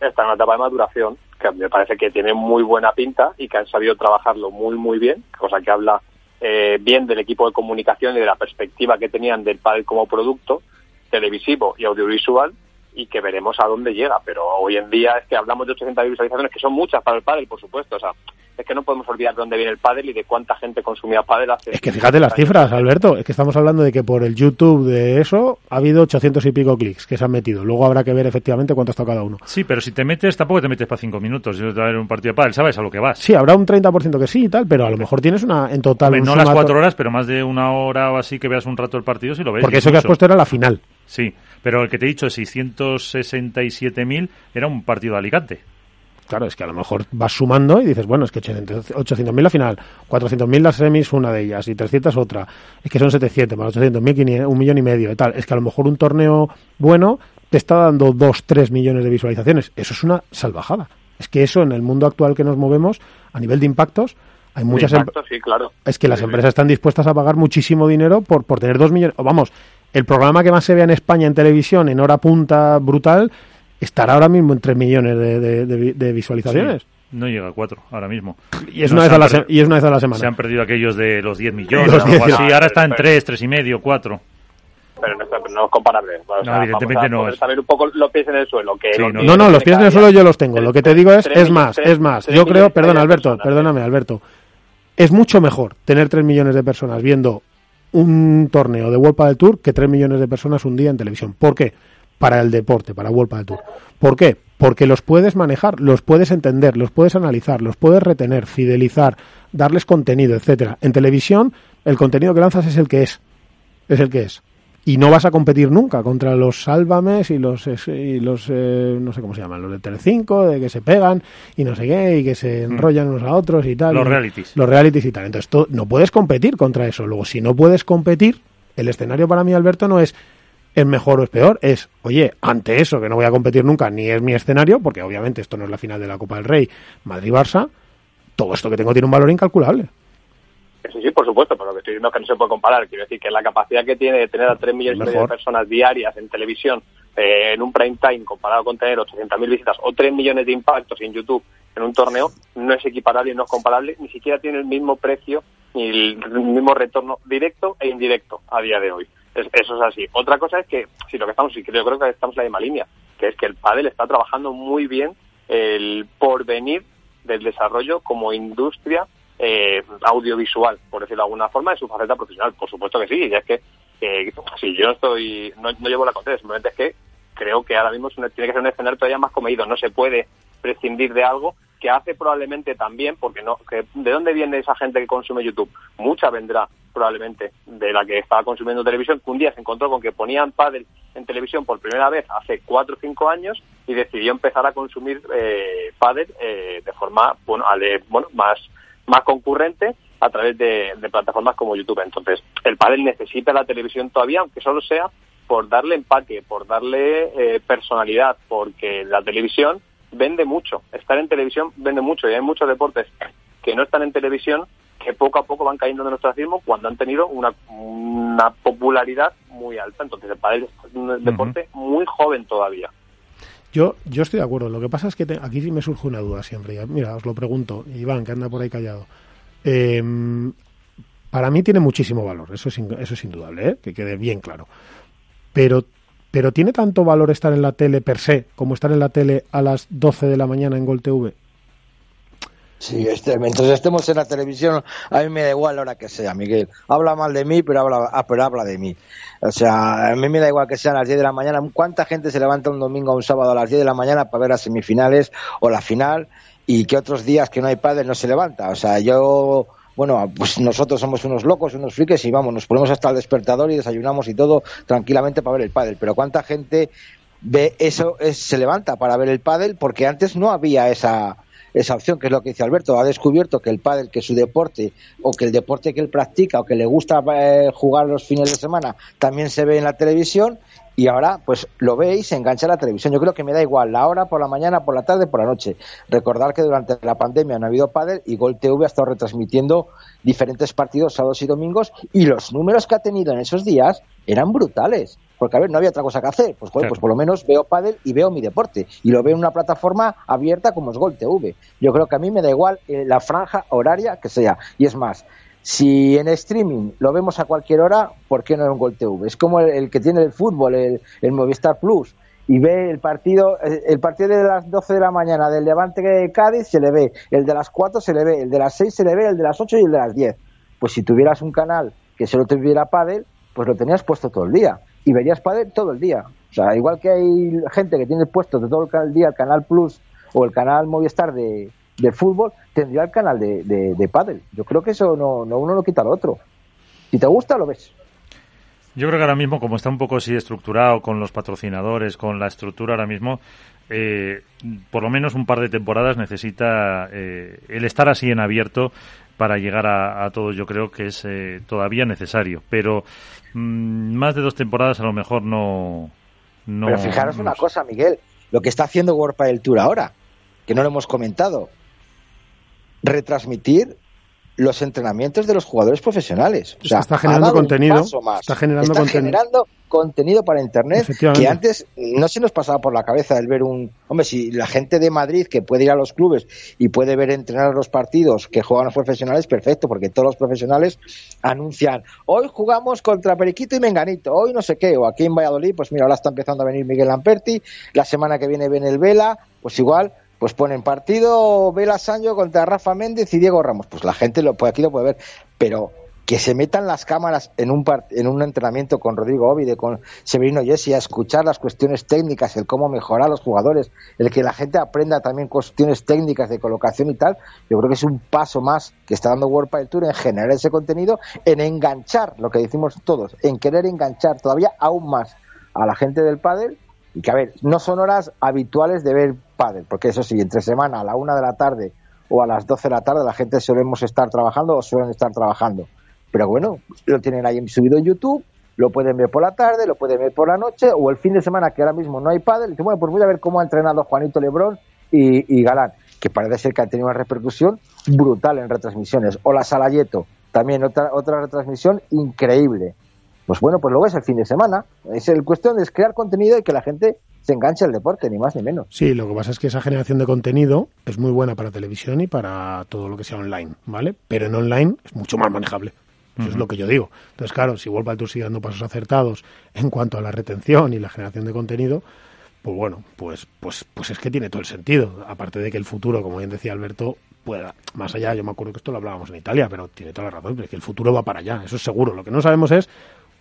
está en una etapa de maduración que me parece que tiene muy buena pinta y que han sabido trabajarlo muy, muy bien, cosa que habla eh, bien del equipo de comunicación y de la perspectiva que tenían del pádel como producto televisivo y audiovisual y que veremos a dónde llega. Pero hoy en día es que hablamos de 800 visualizaciones, que son muchas para el pádel, por supuesto. O sea, es que no podemos olvidar de dónde viene el pádel y de cuánta gente consumía pádel hace...
Es que fíjate las cifras, Alberto, es que estamos hablando de que por el YouTube de eso ha habido 800 y pico clics que se han metido. Luego habrá que ver efectivamente cuánto está cada uno.
Sí, pero si te metes, tampoco te metes para cinco minutos. Yo te a ver un partido de pádel, ¿sabes a lo que vas?
Sí, habrá un 30% que sí y tal, pero a lo mejor tienes una en total...
no las cuatro horas, pero más de una hora o así que veas un rato el partido si lo ves.
Porque eso que has puesto era la final.
Sí, pero el que te he dicho, 667.000, era un partido de Alicante.
Claro, es que a lo mejor vas sumando y dices, bueno, es que 800.000 la final, 400.000 las semis, una de ellas, y 300 otra. Es que son 700, más 800.000, un millón y medio y tal. Es que a lo mejor un torneo bueno te está dando 2, 3 millones de visualizaciones. Eso es una salvajada. Es que eso en el mundo actual que nos movemos, a nivel de impactos, hay muchas
impactos, sí, claro.
Es que las empresas están dispuestas a pagar muchísimo dinero por, por tener 2 millones. Vamos, el programa que más se ve en España en televisión en hora punta brutal estará ahora mismo en 3 millones de, visualizaciones.
no llega a 4 ahora mismo.
Y es, una vez a la y es una vez a la semana.
Se han perdido aquellos de los 10 millones o algo así. Ahora está en 3, 3 y medio, 4.
Pero no, no es comparable.
no, evidentemente no es.
saber un poco los pies en el suelo. Que
no, no, los pies en el suelo yo los tengo. Lo que te digo es, es más, es más. Yo creo, perdón Alberto, perdóname Alberto. Es mucho mejor tener 3 millones de personas viendo un torneo de World del Tour que 3 millones de personas un día en televisión. ¿Por qué? Para el deporte, para World del Tour. ¿Por qué? Porque los puedes manejar, los puedes entender, los puedes analizar, los puedes retener, fidelizar, darles contenido, etcétera. En televisión, el contenido que lanzas es el que es. Es el que es. Y no vas a competir nunca contra los sálvames y los, y los eh, no sé cómo se llaman, los de Telecinco, de que se pegan y no sé qué, y que se mm. enrollan unos a otros y tal.
Los realities.
Los realities y tal. Entonces, no puedes competir contra eso. Luego, si no puedes competir, el escenario para mí, Alberto, no es es mejor o es peor, es, oye, ante eso, que no voy a competir nunca, ni es mi escenario, porque obviamente esto no es la final de la Copa del Rey, Madrid-Barça, todo esto que tengo tiene un valor incalculable.
Sí, sí, por supuesto, pero lo que estoy diciendo es que no se puede comparar. Quiero decir que la capacidad que tiene de tener a 3 millones de personas diarias en televisión eh, en un prime time comparado con tener 800.000 visitas o 3 millones de impactos en YouTube en un torneo no es equiparable y no es comparable, ni siquiera tiene el mismo precio ni el mismo retorno directo e indirecto a día de hoy eso es así. Otra cosa es que, si lo que estamos, yo creo que estamos en la misma línea, que es que el pádel está trabajando muy bien el porvenir del desarrollo como industria eh, audiovisual, por decirlo de alguna forma, en su faceta profesional. Por supuesto que sí, y es que si yo estoy, no, llevo la contraria, simplemente es que creo que ahora mismo tiene que ser un escenario todavía más comedido. No se puede prescindir de algo que hace probablemente también, porque no, que ¿de dónde viene esa gente que consume YouTube? Mucha vendrá probablemente de la que estaba consumiendo televisión, que un día se encontró con que ponían pádel en televisión por primera vez hace cuatro o cinco años y decidió empezar a consumir eh, pádel eh, de forma bueno, bueno más, más concurrente a través de, plataformas como YouTube. Entonces, el pádel necesita la televisión todavía, aunque solo sea por darle empaque, por darle eh, personalidad, porque la televisión vende mucho. Estar en televisión vende mucho y hay muchos deportes que no están en televisión que poco a poco van cayendo de nuestro racismo cuando han tenido una, una popularidad muy alta. Entonces el pádel es un deporte muy joven todavía.
Yo, yo estoy de acuerdo. Lo que pasa es que aquí sí me surge una duda siempre. Mira, os lo pregunto. Iván, que anda por ahí callado. Em, para mí tiene muchísimo valor, eso es, eso es indudable, ¿eh? que quede bien claro. Pero, pero ¿tiene tanto valor estar en la tele per se como estar en la tele a las 12 de la mañana en Gol TV?
Sí, este, mientras estemos en la televisión, a mí me da igual la hora que sea, Miguel. Habla mal de mí, pero habla, ah, pero habla de mí. O sea, a mí me da igual que sean las 10 de la mañana. ¿Cuánta gente se levanta un domingo o un sábado a las 10 de la mañana para ver las semifinales o la final? Y que otros días que no hay padre no se levanta. O sea, yo bueno, pues nosotros somos unos locos, unos friques y vamos, nos ponemos hasta el despertador y desayunamos y todo tranquilamente para ver el pádel. Pero ¿cuánta gente ve eso, se levanta para ver el pádel? Porque antes no había esa, esa opción, que es lo que dice Alberto, ha descubierto que el pádel, que su deporte, o que el deporte que él practica, o que le gusta eh, jugar los fines de semana, también se ve en la televisión, y ahora pues lo ve y se engancha a la televisión. Yo creo que me da igual la hora, por la mañana, por la tarde, por la noche. Recordar que durante la pandemia no ha habido pádel y Gol TV ha estado retransmitiendo diferentes partidos sábados y domingos y los números que ha tenido en esos días eran brutales. Porque, a ver, no había otra cosa que hacer. Pues, pues por lo menos veo pádel y veo mi deporte. Y lo veo en una plataforma abierta como es Gol TV. Yo creo que a mí me da igual eh, la franja horaria que sea. Y es más, si en streaming lo vemos a cualquier hora, ¿por qué no en Gol TV? Es como el, que tiene el fútbol, el, el, Movistar Plus, y ve el partido, eh, el partido de las 12 de la mañana del Levante de Cádiz se le ve, el de las 4 se le ve, el de las 6 se le ve, el de las 8 y el de las 10. Pues si tuvieras un canal que solo tuviera pádel, pues lo tenías puesto todo el día y verías pádel todo el día. O sea, igual que hay gente que tiene puesto todo el día el canal Plus o el canal Movistar de, fútbol, tendría el canal de, de, pádel. Yo creo que eso no, no uno no quita lo otro. Si te gusta, lo ves.
Yo creo que ahora mismo, como está un poco así estructurado con los patrocinadores, con la estructura ahora mismo, eh, por lo menos un par de temporadas necesita eh, el estar así en abierto para llegar a, a todos. Yo creo que es eh, todavía necesario, pero Mm, más de dos temporadas a lo mejor no. no
Pero fijaros una cosa, Miguel, lo que está haciendo World del Tour ahora, que no lo hemos comentado, retransmitir los entrenamientos de los jugadores profesionales. O sea,
está generando contenido. Está generando
generando contenido para Internet que antes no se nos pasaba por la cabeza el ver un... Hombre, si la gente de Madrid que puede ir a los clubes y puede ver entrenar los partidos que juegan los profesionales, perfecto, porque todos los profesionales anuncian, hoy jugamos contra Periquito y Menganito, hoy no sé qué, o aquí en Valladolid, pues mira, ahora está empezando a venir Miguel Lamperti, la semana que viene viene el Vela, pues igual pues ponen partido Vela Sancho contra Rafa Méndez y Diego Ramos. Pues la gente lo, pues aquí lo puede ver, pero que se metan las cámaras en un, en un entrenamiento con Rodrigo Ovide, con Severino Jesse, a escuchar las cuestiones técnicas, el cómo mejorar a los jugadores, el que la gente aprenda también cuestiones técnicas de colocación y tal, yo creo que es un paso más que está dando World Padel Tour en generar ese contenido, en enganchar, lo que decimos todos, en querer enganchar todavía aún más a la gente del pádel y que, a ver, no son horas habituales de ver pádel, porque eso sí, entre semana a la una de la tarde o a las doce de la tarde la gente solemos estar trabajando o suelen estar trabajando pero bueno, lo tienen ahí subido en YouTube, lo pueden ver por la tarde, lo pueden ver por la noche o el fin de semana que ahora mismo no hay pádel. Y bueno, pues voy a ver cómo ha entrenado Juanito Lebrón y, Galán, que parece ser que han tenido una repercusión brutal en retransmisiones. O la Salayeto, también otra, otra retransmisión increíble. Pues bueno, pues luego es el fin de semana. Es el cuestión de crear contenido y que la gente se enganche al deporte, ni más ni menos.
Sí, lo que pasa es que esa generación de contenido es muy buena para televisión y para todo lo que sea online, ¿vale? Pero en online es mucho más manejable. Eso es lo que yo digo. Entonces, claro, si World Tour sigue dando pasos acertados en cuanto a la retención y la generación de contenido, pues bueno, pues, pues, pues es que tiene todo el sentido. Aparte de que el futuro, como bien decía Alberto, pueda, más allá, yo me acuerdo que esto lo hablábamos en Italia, pero tiene toda la razón, es que el futuro va para allá, eso es seguro. Lo que no sabemos es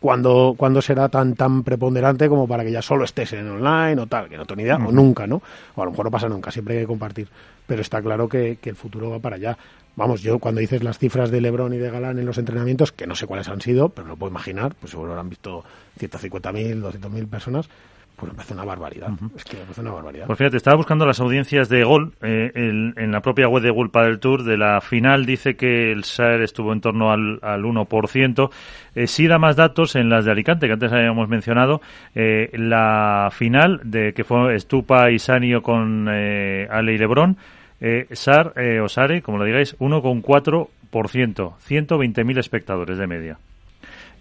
cuándo, cuándo será tan tan preponderante como para que ya solo estés en online o tal, que no tengo ni idea, o nunca, ¿no? O a lo mejor no pasa nunca, siempre hay que compartir. Pero está claro que, que el futuro va para allá. Vamos, yo cuando dices las cifras de Lebron y de Galán en los entrenamientos, que no sé cuáles han sido, pero lo puedo imaginar, pues seguro han visto 150.000, 200.000 personas, pues me parece una barbaridad. Es que me parece una barbaridad.
Pues fíjate, estaba buscando las audiencias de gol eh, en la propia web de Gol del Tour. De la final dice que el SAER estuvo en torno al, al 1%. Eh, sí da más datos en las de Alicante, que antes habíamos mencionado. Eh, la final, de que fue Estupa y Sanio con eh, Ale y Lebrón, Eh, SAR, eh, o SARE, como lo digáis, 1,4%, 120.000 espectadores de media.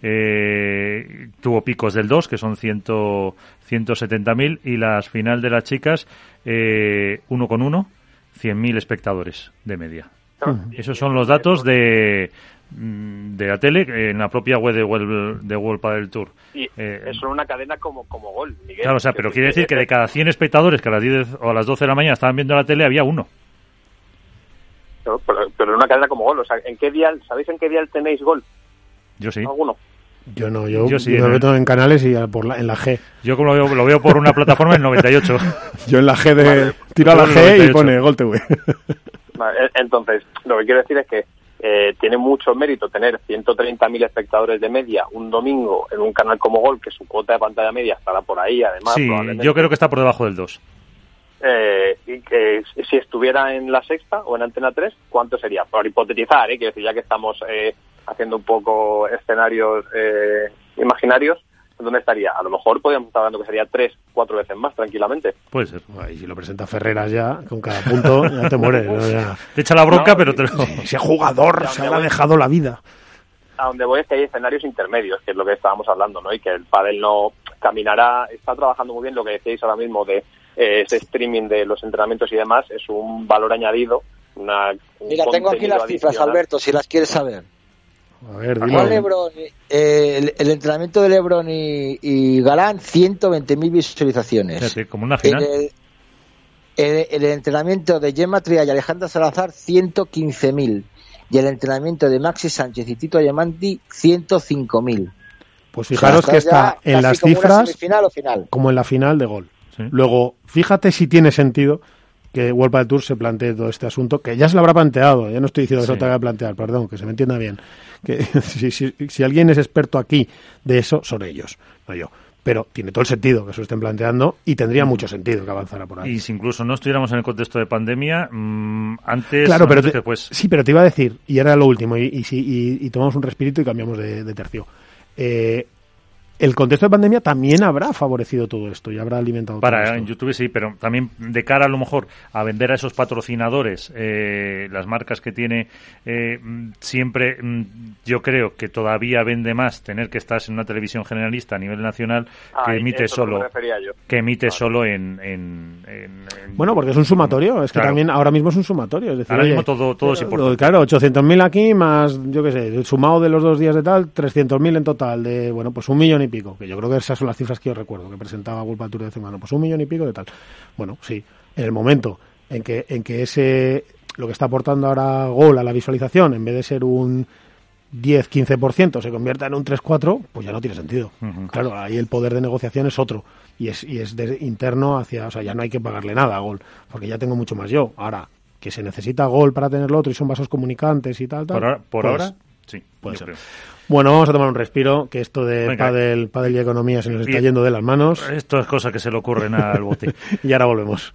Eh, tuvo picos del 2, que son 100, 170.000, y las final de las chicas, eh, 1,1, 100.000 espectadores de media. Esos son los datos de, mm, de la tele en la propia web de World, de World Padel Tour.
Y
Eh,
es una cadena como, como gol, Miguel.
Claro, o sea, pero quiere decir que de cada 100 espectadores que a las 10 o a las 12 de la mañana estaban viendo la tele, había uno.
Pero, pero- pero en una cadena como gol. O sea, ¿en qué dial, ¿sabéis en qué dial tenéis gol?
Yo sí.
¿Alguno?
Yo no, yo,
Yo sí, en el-
meto en canales y a- por la- en la G.
Yo como lo veo, lo veo por una plataforma en 98.
Yo en la G de...
Vale.
Tiro a la G y
98.
pone Gol TV.
Vale, Entonces, lo que quiero decir es que eh, tiene mucho mérito tener 130.000 espectadores de media un domingo en un canal como Gol, que su cuota de pantalla media estará por ahí, además.
Sí, yo creo que está por debajo del 2.
Eh, y que si estuviera en la sexta o en Antena 3, ¿cuánto sería? Por hipotetizar, ¿eh? quiero decir, ya que estamos eh, haciendo un poco escenarios eh, imaginarios, ¿dónde estaría? A lo mejor podríamos estar hablando que sería tres, cuatro veces más tranquilamente.
Puede ser.
Y si lo presenta Ferreras ya, con cada punto, ya te mueres. ¿no? Ya.
Te echa la bronca,
No,
pero te lo...
Ese jugador se le ha dejado la vida.
A donde voy es que hay escenarios intermedios, que es lo que estábamos hablando, ¿no? Y que el pádel no caminará, está trabajando muy bien lo que decíais ahora mismo de ese streaming de los entrenamientos y demás, es un valor añadido, una, un
Mira, tengo aquí las cifras,
adicional.
Alberto, si las quieres saber.
A ver.
Lebron, eh, el, el entrenamiento de Lebron y, y Galán, 120.000 visualizaciones.
Como una final.
el, el- el entrenamiento de Gemma Trial y Alejandra Salazar, 115.000. Y el entrenamiento de Maxi Sánchez y Tito Ayamanti, 105.000.
Pues fijaros
O sea,
que está en las
como
cifras
semifinal o final.
como en la final de Gol.
Sí.
Luego, fíjate si tiene sentido que World Padel Tour se plantee todo este asunto, que ya se lo habrá planteado, ya no estoy diciendo que se lo
Sí.
tenga que plantear, perdón, que se me entienda bien. Que si, si- si alguien es experto aquí de eso, son ellos, no yo. Pero tiene todo el sentido que se lo estén planteando y tendría mucho sentido que avanzara por ahí.
Y si incluso no estuviéramos en el contexto de pandemia, mm, antes,
Claro, pero
antes
te-
que después.
sí, pero te iba a decir, y era lo último, y, y, si- y- y tomamos un respirito y cambiamos de, de tercio. Eh, el contexto de pandemia también habrá favorecido todo esto y habrá alimentado todo
Para
esto.
en YouTube sí, pero también de cara a lo mejor a vender a esos patrocinadores, eh, las marcas que tiene, eh, siempre mm, yo creo que todavía vende más tener que estar en una televisión generalista a nivel nacional que
Ay,
emite solo que emite solo en, en- en- en-
Bueno, porque es un sumatorio, es que
Claro.
también ahora mismo es un sumatorio. Es decir,
Ahora
oye,
mismo todo- todo es importante.
Claro, 800.000 aquí más, yo qué sé, sumado de los dos días de tal, 300.000 en total, de, bueno, pues un millón y pico, que yo creo que esas son las cifras que yo recuerdo, que presentaba World Tour de semana, pues un millón y pico de tal. Bueno, sí, en el momento en que, en que ese, lo que está aportando ahora Gol a la visualización, en vez de ser un 10-15% se convierta en un 3-4, pues ya no tiene sentido. Claro, ahí el poder de negociación es otro y es, y es de interno hacia, o sea, ya no hay que pagarle nada a Gol, porque ya tengo mucho más yo. Ahora, que se necesita Gol para tener lo otro y son vasos comunicantes y tal, tal.
por ahora, por
pues,
ahora sí,
puede ser.
creo.
Bueno, vamos a tomar un respiro, que esto de
Venga.
pádel, pádel y economía se nos está
Y-
yendo de las manos
Esto es cosa que se le ocurren al bote.
y ahora volvemos.